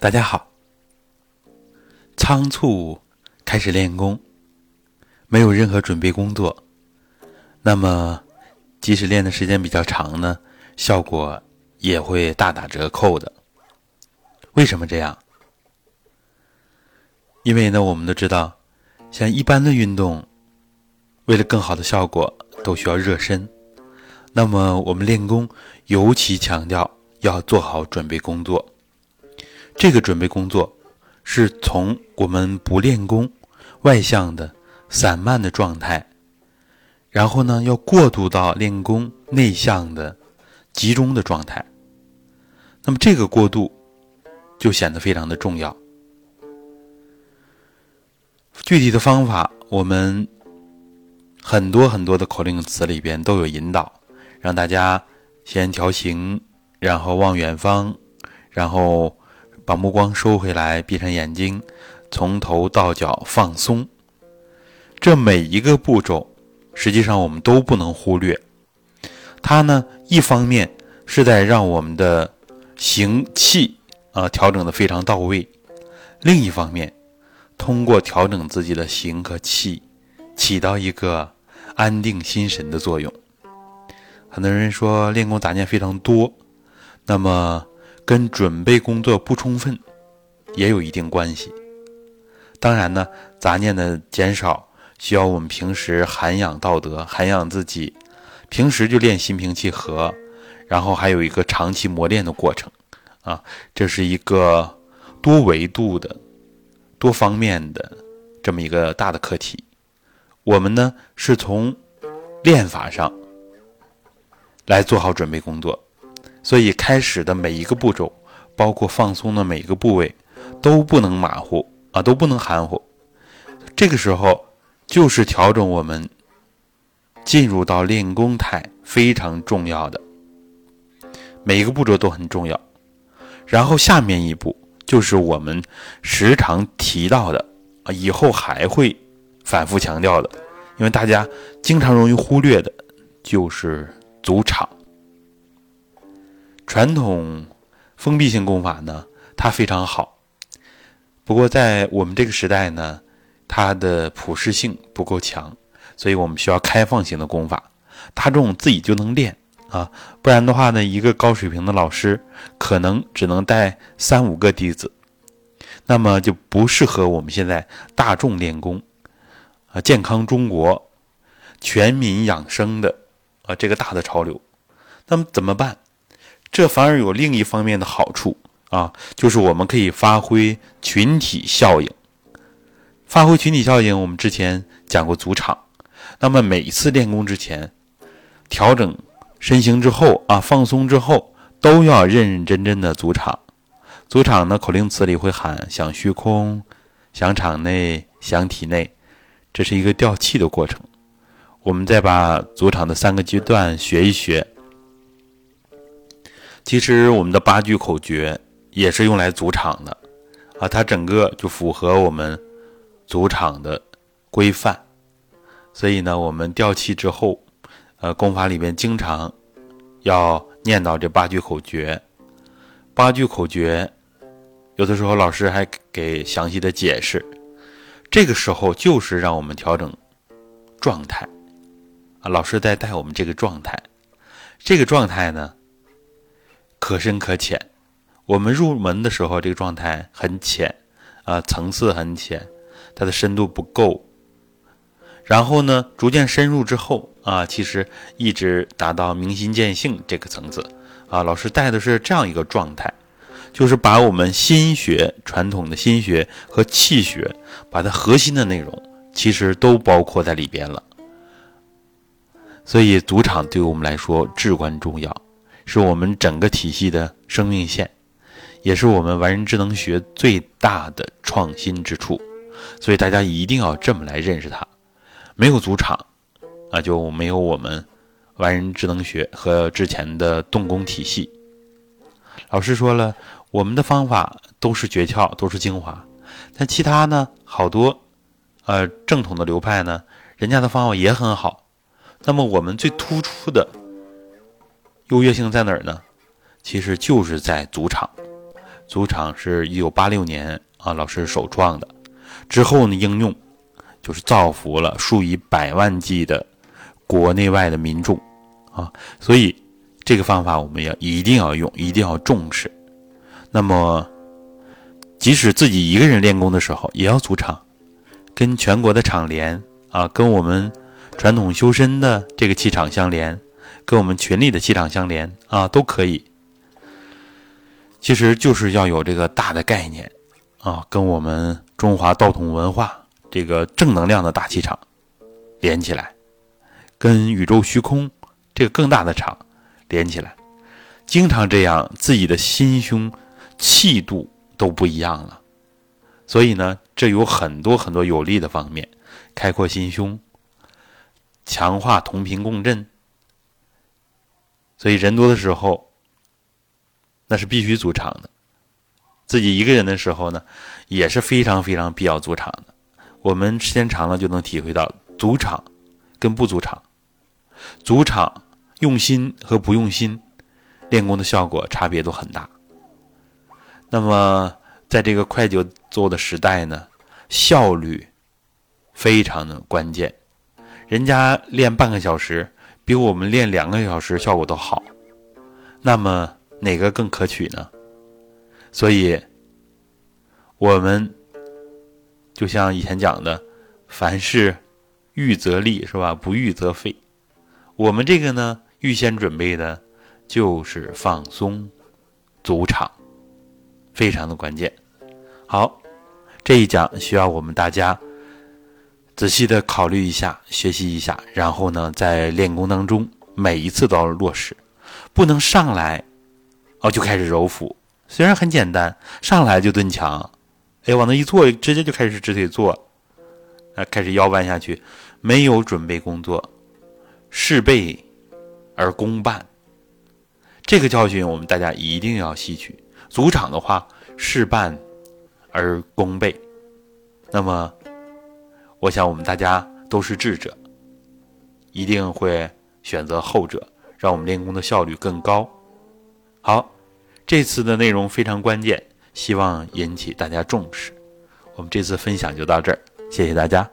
大家好，仓促开始练功，没有任何准备工作，那么即使练的时间比较长呢，效果也会大打折扣的。为什么这样？因为呢，我们都知道，像一般的运动，为了更好的效果，都需要热身。那么我们练功尤其强调要做好准备工作。这个准备工作是从我们不练功、外向的、散漫的状态，然后呢，要过渡到练功内向的、集中的状态。那么这个过渡就显得非常的重要。具体的方法，我们很多很多的口令词里边都有引导，让大家先调形，然后望远方，然后。把目光收回来，闭上眼睛，从头到脚放松。这每一个步骤，实际上我们都不能忽略。它呢，一方面是在让我们的行气啊调整的非常到位；另一方面，通过调整自己的行和气，起到一个安定心神的作用。很多人说练功杂念非常多，那么。跟准备工作不充分也有一定关系。当然呢，杂念的减少需要我们平时涵养道德，涵养自己，平时就练心平气和，然后还有一个长期磨练的过程啊，这是一个多维度的、多方面的这么一个大的课题。我们呢是从练法上来做好准备工作。所以，开始的每一个步骤，包括放松的每一个部位，都不能马虎啊，都不能含糊。这个时候，就是调整我们进入到练功态非常重要的每一个步骤都很重要。然后，下面一步就是我们时常提到的啊，以后还会反复强调的，因为大家经常容易忽略的，就是足场。传统封闭性功法呢，它非常好。不过在我们这个时代呢，它的普适性不够强，所以我们需要开放型的功法，大众自己就能练啊。不然的话呢，一个高水平的老师可能只能带三五个弟子，那么就不适合我们现在大众练功啊，健康中国、全民养生的啊这个大的潮流。那么怎么办？这反而有另一方面的好处啊，就是我们可以发挥群体效应。发挥群体效应，我们之前讲过组场。那么每一次练功之前，调整身形之后啊，放松之后，都要认认真真的组场。组场呢，口令词里会喊“想虚空，想场内，想体内”，这是一个调气的过程。我们再把组场的三个阶段学一学。其实我们的八句口诀也是用来组场的，啊，它整个就符合我们组场的规范。所以呢，我们调气之后，呃，功法里边经常要念叨这八句口诀。八句口诀，有的时候老师还给详细的解释。这个时候就是让我们调整状态，啊，老师在带我们这个状态。这个状态呢？可深可浅，我们入门的时候，这个状态很浅，啊，层次很浅，它的深度不够。然后呢，逐渐深入之后，啊，其实一直达到明心见性这个层次，啊，老师带的是这样一个状态，就是把我们心学传统的心学和气学，把它核心的内容，其实都包括在里边了。所以，赌场对于我们来说至关重要。是我们整个体系的生命线，也是我们完人智能学最大的创新之处，所以大家一定要这么来认识它。没有主场，啊，就没有我们完人智能学和之前的动功体系。老师说了，我们的方法都是诀窍，都是精华，但其他呢，好多，呃，正统的流派呢，人家的方法也很好。那么我们最突出的。优越性在哪儿呢？其实就是在主场，主场是一九八六年啊，老师首创的。之后呢，应用就是造福了数以百万计的国内外的民众啊。所以这个方法我们要一定要用，一定要重视。那么，即使自己一个人练功的时候，也要组场，跟全国的场连啊，跟我们传统修身的这个气场相连，跟我们群里的气场相连啊，都可以。其实就是要有这个大的概念，啊，跟我们中华道统文化这个正能量的大气场连起来，跟宇宙虚空这个更大的场连起来，经常这样，自己的心胸气度都不一样了。所以呢，这有很多很多有利的方面，开阔心胸，强化同频共振。所以人多的时候。那是必须组场的，自己一个人的时候呢，也是非常非常必要组场的。我们时间长了就能体会到，组场跟不组场，组场用心和不用心，练功的效果差别都很大。那么在这个快节奏的时代呢，效率非常的关键。人家练半个小时，比我们练两个小时效果都好。那么。哪个更可取呢？所以，我们就像以前讲的，凡事预则立，是吧？不预则废。我们这个呢，预先准备的就是放松、足场，非常的关键。好，这一讲需要我们大家仔细的考虑一下、学习一下，然后呢，在练功当中每一次都要落实，不能上来。哦，就开始揉腹，虽然很简单，上来就蹲墙，哎，往那一坐，直接就开始直腿坐，啊，开始腰弯下去，没有准备工作，事倍而功半。这个教训我们大家一定要吸取。组场的话，事半而功倍。那么，我想我们大家都是智者，一定会选择后者，让我们练功的效率更高。好，这次的内容非常关键，希望引起大家重视。我们这次分享就到这儿，谢谢大家。